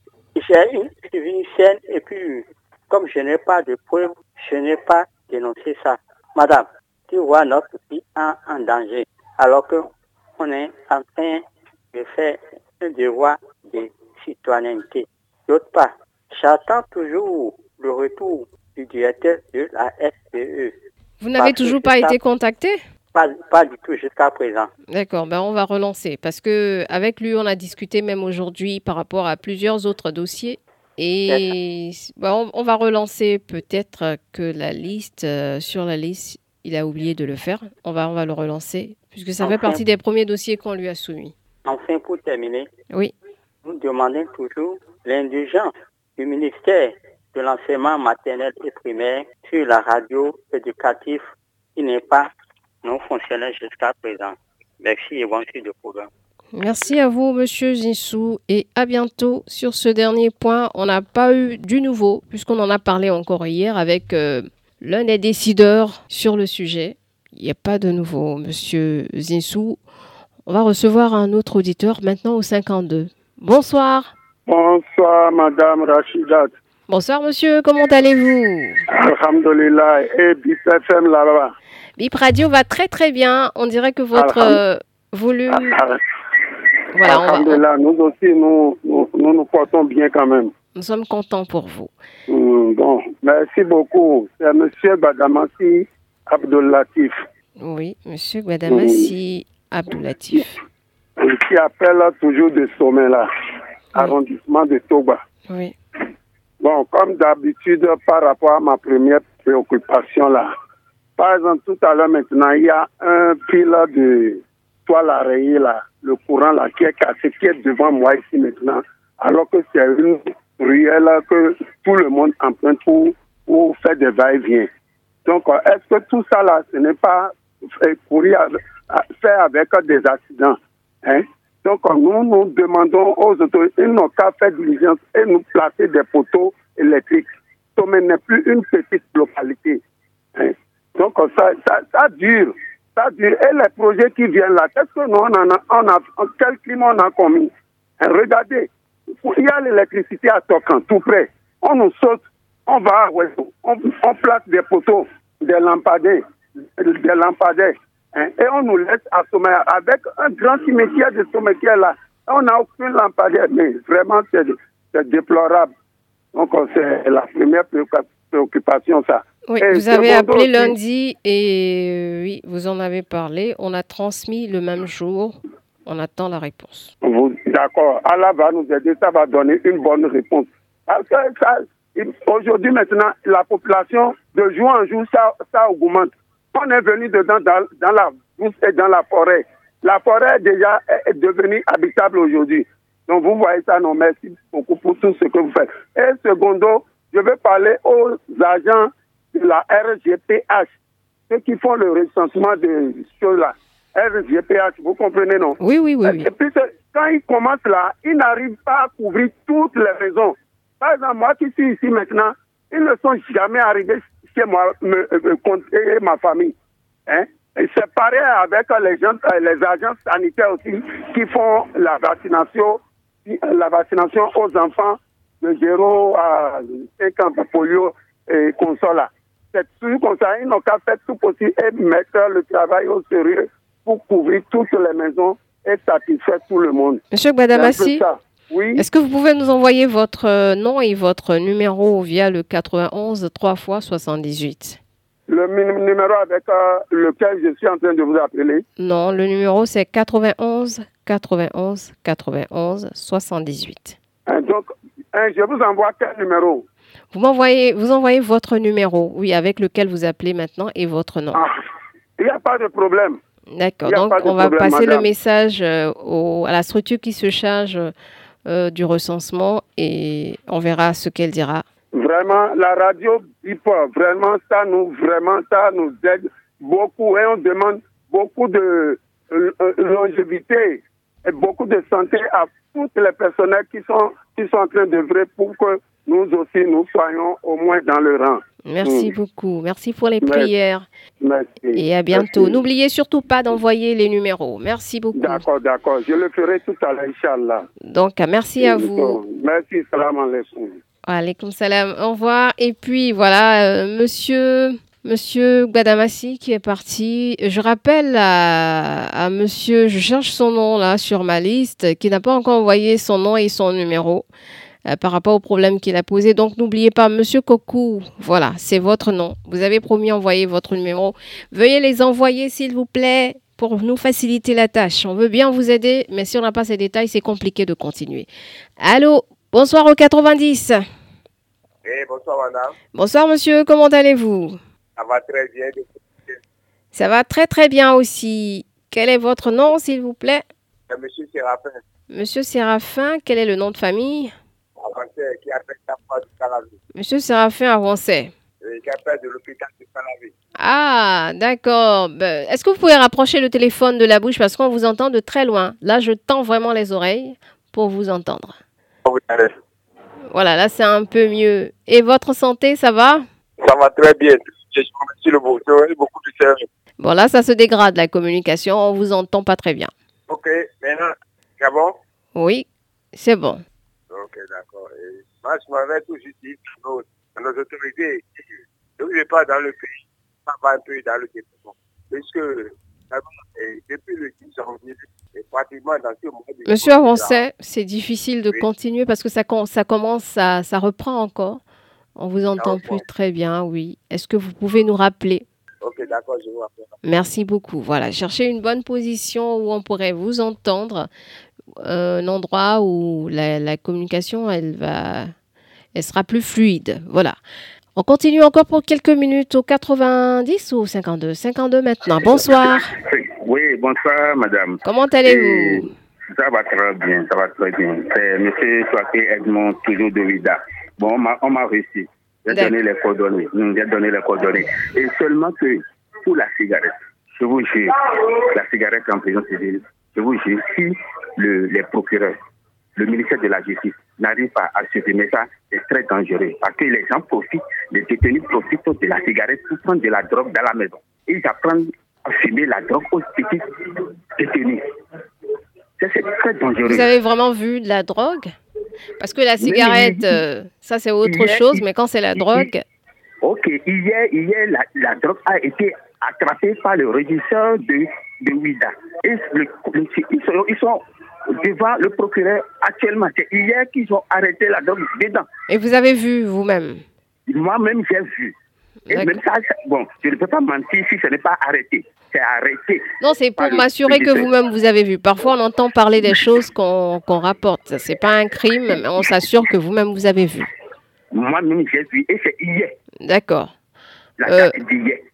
j'ai une, une scène et puis, comme je n'ai pas de preuves, je n'ai pas dénoncé ça. Madame, qui voient notre vie en, danger, alors qu'on est en train de faire un devoir de citoyenneté. D'autre part, j'attends toujours le retour du directeur de la SPE. Vous n'avez toujours pas été contacté? Pas, pas, du tout jusqu'à présent. D'accord, ben on va relancer parce que avec lui, on a discuté même aujourd'hui par rapport à plusieurs autres dossiers. Et ben on, on, va relancer peut-être que la liste, euh, sur la liste, il a oublié de le faire. On va, on va le relancer puisque ça enfin, fait partie des premiers dossiers qu'on lui a soumis. Enfin, pour terminer, oui. nous demandons toujours l'indulgence du ministère de l'enseignement maternel et primaire sur la radio éducative qui n'est pas non fonctionnelle jusqu'à présent. Merci et bon suite de programme. Merci à vous, Monsieur Zinsou, et à bientôt. Sur ce dernier point, on n'a pas eu du nouveau, puisqu'on en a parlé encore hier avec euh, l'un des décideurs sur le sujet. Il n'y a pas de nouveau, Monsieur Zinsou. On va recevoir un autre auditeur maintenant au 52. Bonsoir. Bonsoir, Madame Rachidat. Bonsoir, monsieur. Comment allez-vous? Alhamdulillah. Et BIP FM là-bas BIP Radio va très très bien. On dirait que votre euh, volume. Voilà, Alhamdulillah. On va... Nous aussi, nous, nous, nous, nous portons bien quand même. Nous sommes contents pour vous. Mmh, bon, merci beaucoup. C'est monsieur Badamassi Abdoulatif. Oui, monsieur Badamassi mmh. Abdoulatif. Qui appelle toujours de sommet là, oui. arrondissement de Toba. Oui. Bon, comme d'habitude, par rapport à ma première préoccupation là, par exemple, tout à l'heure maintenant, il y a un fil de toile à rayer là, le courant là, qui est cassé, qui est devant moi ici maintenant, alors que c'est une ruelle que tout le monde emprunte pour, pour faire des va-et-vient. Donc, est-ce que tout ça là, ce n'est pas courir, faire avec des accidents hein? Donc, nous nous demandons aux autorités, ils n'ont qu'à faire diligence et nous placer des poteaux électriques. Tomé n'est plus une petite localité. Hein? Donc, ça, ça, ça, dure. Dure. Et les projets qui viennent là, qu'est-ce que nous, on a, on quel climat on a commis? Hein, Regardez, il y a l'électricité à Tocan, tout près. On nous saute, on va à Ouesso, on, place des poteaux, des lampadaires, des lampadaires. Hein, et on nous laisse à sommet avec un grand cimetière de cimetière là. On n'a aucune lampadaire, mais vraiment c'est déplorable. Donc c'est la première préoccupation ça. Oui, et vous avez appelé lundi et euh, oui, vous en avez parlé. On a transmis le même jour. On attend la réponse. D'accord. Allah va nous aider. Ça va donner une bonne réponse. Aujourd'hui maintenant, la population de jour en jour, ça, ça augmente on est venu dedans dans, dans la brousse et dans la forêt. La forêt déjà est devenue habitable aujourd'hui. Donc vous voyez ça, non, merci beaucoup pour tout ce que vous faites. Et secondo, je vais parler aux agents de la RGPH, ceux qui font le recensement de choses-là. RGPH, vous comprenez, non? Oui, oui, oui. Et puis quand ils commencent là, ils n'arrivent pas à couvrir toutes les raisons. Par exemple, moi qui suis ici maintenant, ils ne sont jamais arrivés moi, me, me, me ma famille. Hein? C'est pareil avec les, gens, les agents sanitaires aussi qui font la vaccination, la vaccination aux enfants de 0 à 5 ans polio et consola. C'est tout comme ça, ils n'ont qu'à faire tout possible et mettre le travail au sérieux pour couvrir toutes les maisons et satisfaire tout le monde. Monsieur Badamassi, oui. Est-ce que vous pouvez nous envoyer votre nom et votre numéro via le 91 3 x 78 Le numéro avec euh, lequel je suis en train de vous appeler Non, le numéro c'est 91 91 91 78. Hein, donc, hein, je vous envoie quel numéro? Vous m'envoyez, vous envoyez votre numéro, oui, avec lequel vous appelez maintenant et votre nom. Ah, il n'y a pas de problème. D'accord, donc on va problème, passer madame. le message euh, au, à la structure qui se charge euh, du recensement et on verra ce qu'elle dira. Vraiment, la radio BIP, vraiment, ça nous, vraiment, ça nous aide beaucoup et on demande beaucoup de euh, longévité et beaucoup de santé à tous les personnels qui sont, qui sont en train d'œuvrer pour que nous aussi, nous soyons au moins dans le rang. Merci Mm. beaucoup. Merci pour les Merci. prières Merci. et à bientôt. N'oubliez surtout pas d'envoyer les numéros. Merci beaucoup. D'accord, d'accord. Je le ferai tout à l'heure, Inch'Allah. Donc, merci à vous. Merci, salam alaikum. Alaykoum salam. Au revoir. Et puis, voilà, euh, monsieur, Monsieur Gbadamassi qui est parti. Je rappelle à, monsieur, je cherche son nom là sur ma liste, qui n'a pas encore envoyé son nom et son numéro par rapport au problème qu'il a posé. Donc n'oubliez pas, monsieur Koku, voilà, c'est votre nom. Vous avez promis d'envoyer votre numéro. Veuillez les envoyer s'il vous plaît pour nous faciliter la tâche. On veut bien vous aider, mais si on n'a pas ces détails, c'est compliqué de continuer. Allô, bonsoir au 90. Eh, bonsoir madame. Bonsoir monsieur, comment allez-vous? Ça va très bien. Ça va très très bien aussi. Quel est votre nom s'il vous plaît? Monsieur Séraphin. Monsieur Séraphin, quel est le nom de famille? Qui appelle la du. Monsieur Séraphin Avancé. Oui, qui appelle de l'hôpital du Calavi. Ah, d'accord. Ben, est-ce que vous pouvez rapprocher le téléphone de la bouche? Parce qu'on vous entend de très loin Là, je tends vraiment les oreilles pour vous entendre. Voilà, là, c'est un peu mieux. Et votre santé, ça va? Ça va très bien. Je remercie le beau. beaucoup de service. Bon, là, ça se dégrade, la communication. On vous entend pas très bien. Ok, maintenant, c'est bon? Oui, c'est bon. Ok, d'accord. Moi, je m'avais toujours dit nos, nos autorités ne vivez pas dans le pays va un peu dans le développement. Parce depuis le 10 janvier, et pratiquement dans ce mois de Monsieur Avancet, c'est difficile de continuer parce que ça, ça commence, ça, ça reprend encore. On vous entend plus très bien, oui. Est-ce que vous pouvez nous rappeler? Ok, d'accord, je vous rappelle. Merci beaucoup. Voilà, cherchez une bonne position où on pourrait vous entendre, un endroit où la, la communication, elle va, elle sera plus fluide. Voilà. On continue encore pour quelques minutes au 90 ou 52 52 maintenant. Bonsoir. Oui, bonsoir, madame. Comment allez-vous? Ça va très bien, ça va très bien. C'est M. Soaké Edmond, toujours de Vida. Bon, on m'a réussi. J'ai donné les coordonnées. J'ai donné les coordonnées. Et seulement que pour la cigarette, je vous jure, la cigarette en prison civile, je vous jure, si le, les procureurs, le ministère de la Justice n'arrive pas à supprimer ça, c'est très dangereux. Parce que les gens profitent, les détenus profitent de la cigarette pour prendre de la drogue dans la maison. Ils apprennent à fumer la drogue aux petits détenus. C'est très dangereux. Vous avez vraiment vu de la drogue? Parce que la cigarette, euh, ça c'est autre chose, mais quand c'est la drogue... Ok, hier, hier la, la, drogue a été attrapée par le régisseur de, de. Et ils sont devant le procureur actuellement. C'est hier qu'ils ont arrêté la drogue dedans. Et vous avez vu vous-même? Moi-même, j'ai vu. Et même ça, bon, je ne peux pas mentir si ce n'est pas arrêté. C'est arrêté. Non, c'est pour m'assurer que vous-même vous avez vu. Parfois, on entend parler des choses qu'on rapporte. Ce n'est pas un crime, mais on s'assure que vous-même vous avez vu. Moi-même, j'ai vu. Et c'est hier. D'accord. Euh,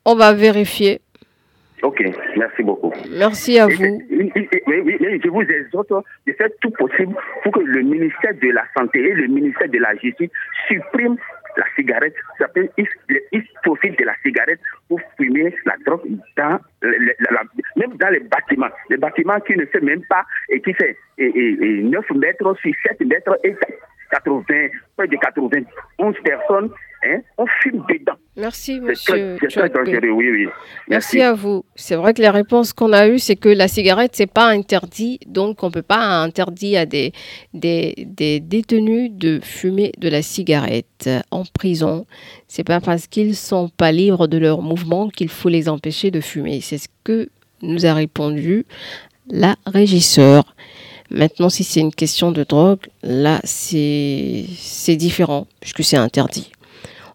on va vérifier. Ok, merci beaucoup. Merci à vous. Je vous exhorte de faire tout possible pour que le ministère de la Santé et le ministère de la Justice suppriment la cigarette. Ils profitent de la cigarette pour fumer la drogue dans même dans les bâtiments. Les bâtiments qui ne fait même pas et qui fait et, 9 mètres sur 7 mètres et 80, près de 91 personnes Hein, on fume dedans. Merci, monsieur. C'est très dangereux, oui, oui. Merci. à vous. C'est vrai que les réponses qu'on a eues, c'est que la cigarette, c'est pas interdit, donc on peut pas interdire à des, des, des, détenus de fumer de la cigarette en prison. C'est pas parce qu'ils sont pas libres de leur mouvement qu'il faut les empêcher de fumer. C'est ce que nous a répondu la régisseur. Maintenant, si c'est une question de drogue, là, c'est différent, puisque c'est interdit.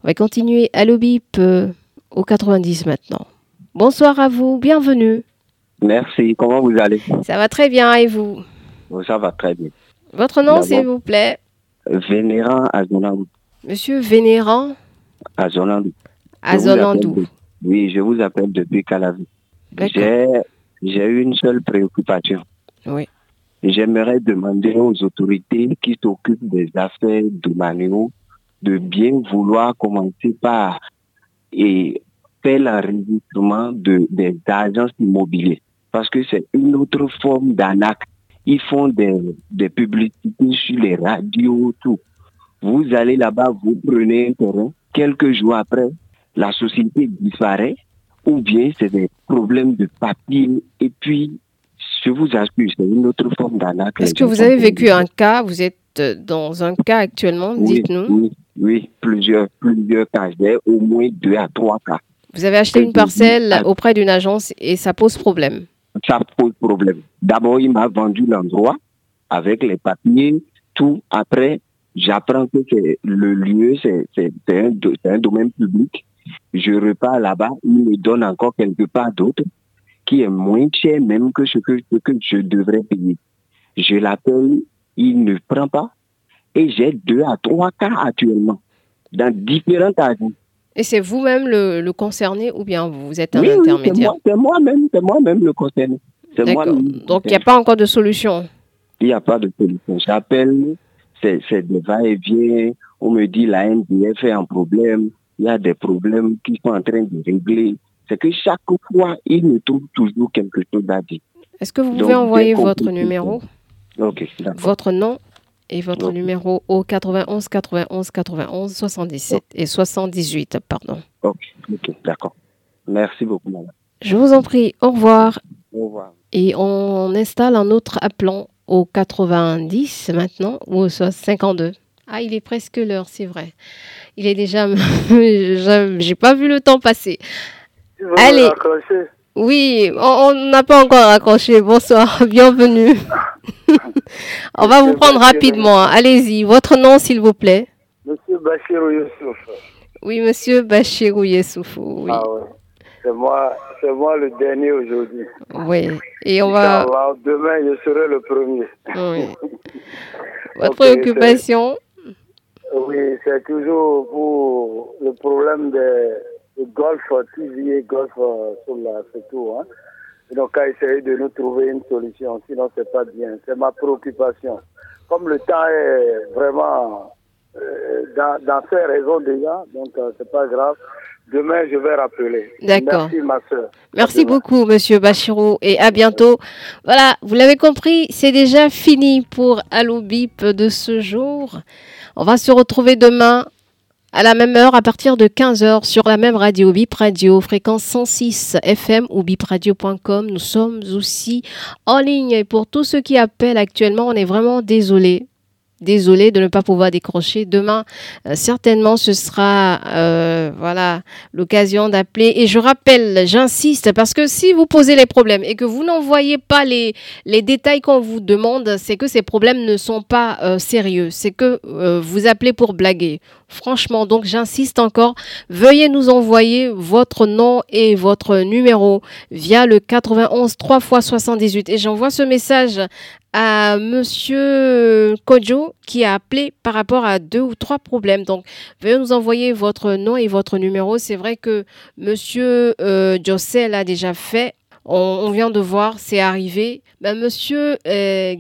On va continuer à l'OBIP euh, au 90 maintenant. Bonsoir à vous, bienvenue. Merci, comment vous allez? Ça va très bien et vous? Ça va très bien. Votre nom, s'il vous plaît Vénérant Azonandou. Monsieur Vénérant Azonandou. Azonandou. Oui, je vous appelle depuis Calavi. J'ai une seule préoccupation. Oui. J'aimerais demander aux autorités qui s'occupent des affaires Manéo de bien vouloir commencer par et faire l'enregistrement de, des agences immobilières. Parce que c'est une autre forme d'anac. Ils font des, des publicités sur les radios, tout. Vous allez là-bas, vous prenez un terrain. Quelques jours après, la société disparaît. Ou bien c'est des problèmes de papier. Et puis, je vous assure, c'est une autre forme d'anac. Est-ce que vous avez vécu un cas Vous êtes dans un cas actuellement, dites-nous oui, plusieurs, plusieurs cas. J'ai au moins deux à trois cas. Vous avez acheté une parcelle auprès d'une agence et ça pose problème. Ça pose problème. D'abord, il m'a vendu l'endroit avec les papiers, tout. Après, j'apprends que le lieu, c'est un, un, domaine public. Je repars là-bas, il me donne encore quelque part d'autre qui est moins cher même que ce que, ce que je devrais payer. Je l'appelle, il ne prend pas. Et j'ai deux à trois cas actuellement dans différentes agences. Et c'est vous-même le, concerné ou bien vous êtes un intermédiaire? C'est moi-même, c'est moi-même le concerné. Moi Donc il n'y a pas encore de solution? Il n'y a pas de solution. J'appelle, c'est des va-et-vient. On me dit la NDF est un problème. Il y a des problèmes qui sont en train de régler. C'est que chaque fois, il me trouve toujours quelque chose à dire. Est-ce que vous pouvez envoyer votre numéro? Ok, Votre nom et votre numéro au 91 91 91 77 et 78, pardon. Ok, ok, d'accord. Merci beaucoup, madame. Je vous en prie, au revoir. Au revoir. Et on installe un autre appelant au 90 maintenant ou au 52. Ah, il est presque l'heure, c'est vrai. Il est déjà. *laughs* J'ai pas vu le temps passer. Allez. Oui, on n'a pas encore raccroché. Bonsoir, *laughs* bienvenue. *laughs* on va vous prendre rapidement. Allez-y, votre nom, s'il vous plaît. Monsieur Bachirou Youssouf. Oui, monsieur Bachirou Youssouf. Oui. Ah ouais. C'est moi, c'est moi le dernier aujourd'hui. Oui. Et on va. Demain, je serai le premier. Oui. *laughs* Votre préoccupation? Oui, c'est toujours pour le problème des golf, TV golf euh, sur la, c'est tout. Hein. Donc, à essayer de nous trouver une solution, sinon c'est pas bien. C'est ma préoccupation. Comme le temps est vraiment euh, dans, dans, ses raisons déjà, donc euh, c'est pas grave. Demain, je vais rappeler. D'accord. Merci, ma soeur. Merci beaucoup, monsieur Bachirou, et à bientôt. Voilà, vous l'avez compris, c'est déjà fini pour Allo Bip de ce jour. On va se retrouver demain à la même heure, à partir de 15h, sur la même radio, Bip Radio, fréquence 106 FM ou bipradio.com. Nous sommes aussi en ligne. Et pour tous ceux qui appellent actuellement, on est vraiment désolé Désolé de ne pas pouvoir décrocher. Demain, euh, certainement, ce sera euh, voilà l'occasion d'appeler. Et je rappelle, j'insiste, parce que si vous posez les problèmes et que vous n'envoyez pas les, les détails qu'on vous demande, c'est que ces problèmes ne sont pas euh, sérieux. C'est que vous appelez pour blaguer. Franchement, donc j'insiste encore, veuillez nous envoyer votre nom et votre numéro via le 91 3 x 78. Et j'envoie ce message à Monsieur Kojo qui a appelé par rapport à deux ou trois problèmes. Donc, veuillez nous envoyer votre nom et votre numéro. C'est vrai que Monsieur euh, l'a déjà fait. On, vient de voir, c'est arrivé. Ben, Monsieur euh,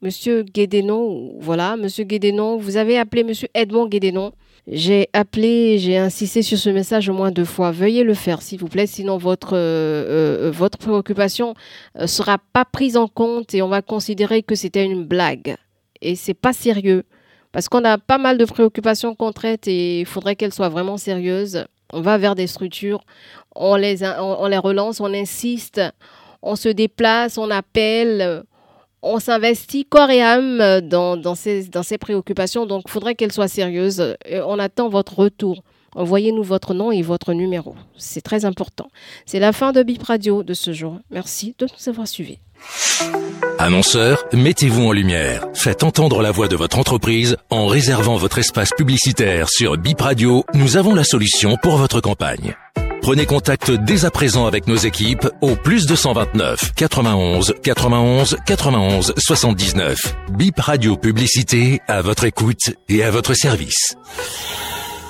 Monsieur Guédénon, voilà, Monsieur Guédénon, vous avez appelé Monsieur Edmond Guédénon. J'ai appelé, j'ai insisté sur ce message au moins deux fois. Veuillez le faire, s'il vous plaît, sinon votre, euh, euh, votre préoccupation ne euh, sera pas prise en compte et on va considérer que c'était une blague. Et c'est pas sérieux. Parce qu'on a pas mal de préoccupations qu'on traite et il faudrait qu'elles soient vraiment sérieuses. On va vers des structures, on les, on les relance, on insiste, on se déplace, on appelle on s'investit corps et âme euh, dans, ces, préoccupations, donc il faudrait qu'elles soient sérieuses. on attend votre retour. Envoyez-nous votre nom et votre numéro. C'est très important. C'est la fin de Bip Radio de ce jour. Merci de nous avoir suivis. Annonceur, mettez-vous en lumière. Faites entendre la voix de votre entreprise en réservant votre espace publicitaire sur Bip Radio. Nous avons la solution pour votre campagne. Prenez contact dès à présent avec nos équipes au plus 229 91 91 91 79. Bip Radio Publicité à votre écoute et à votre service.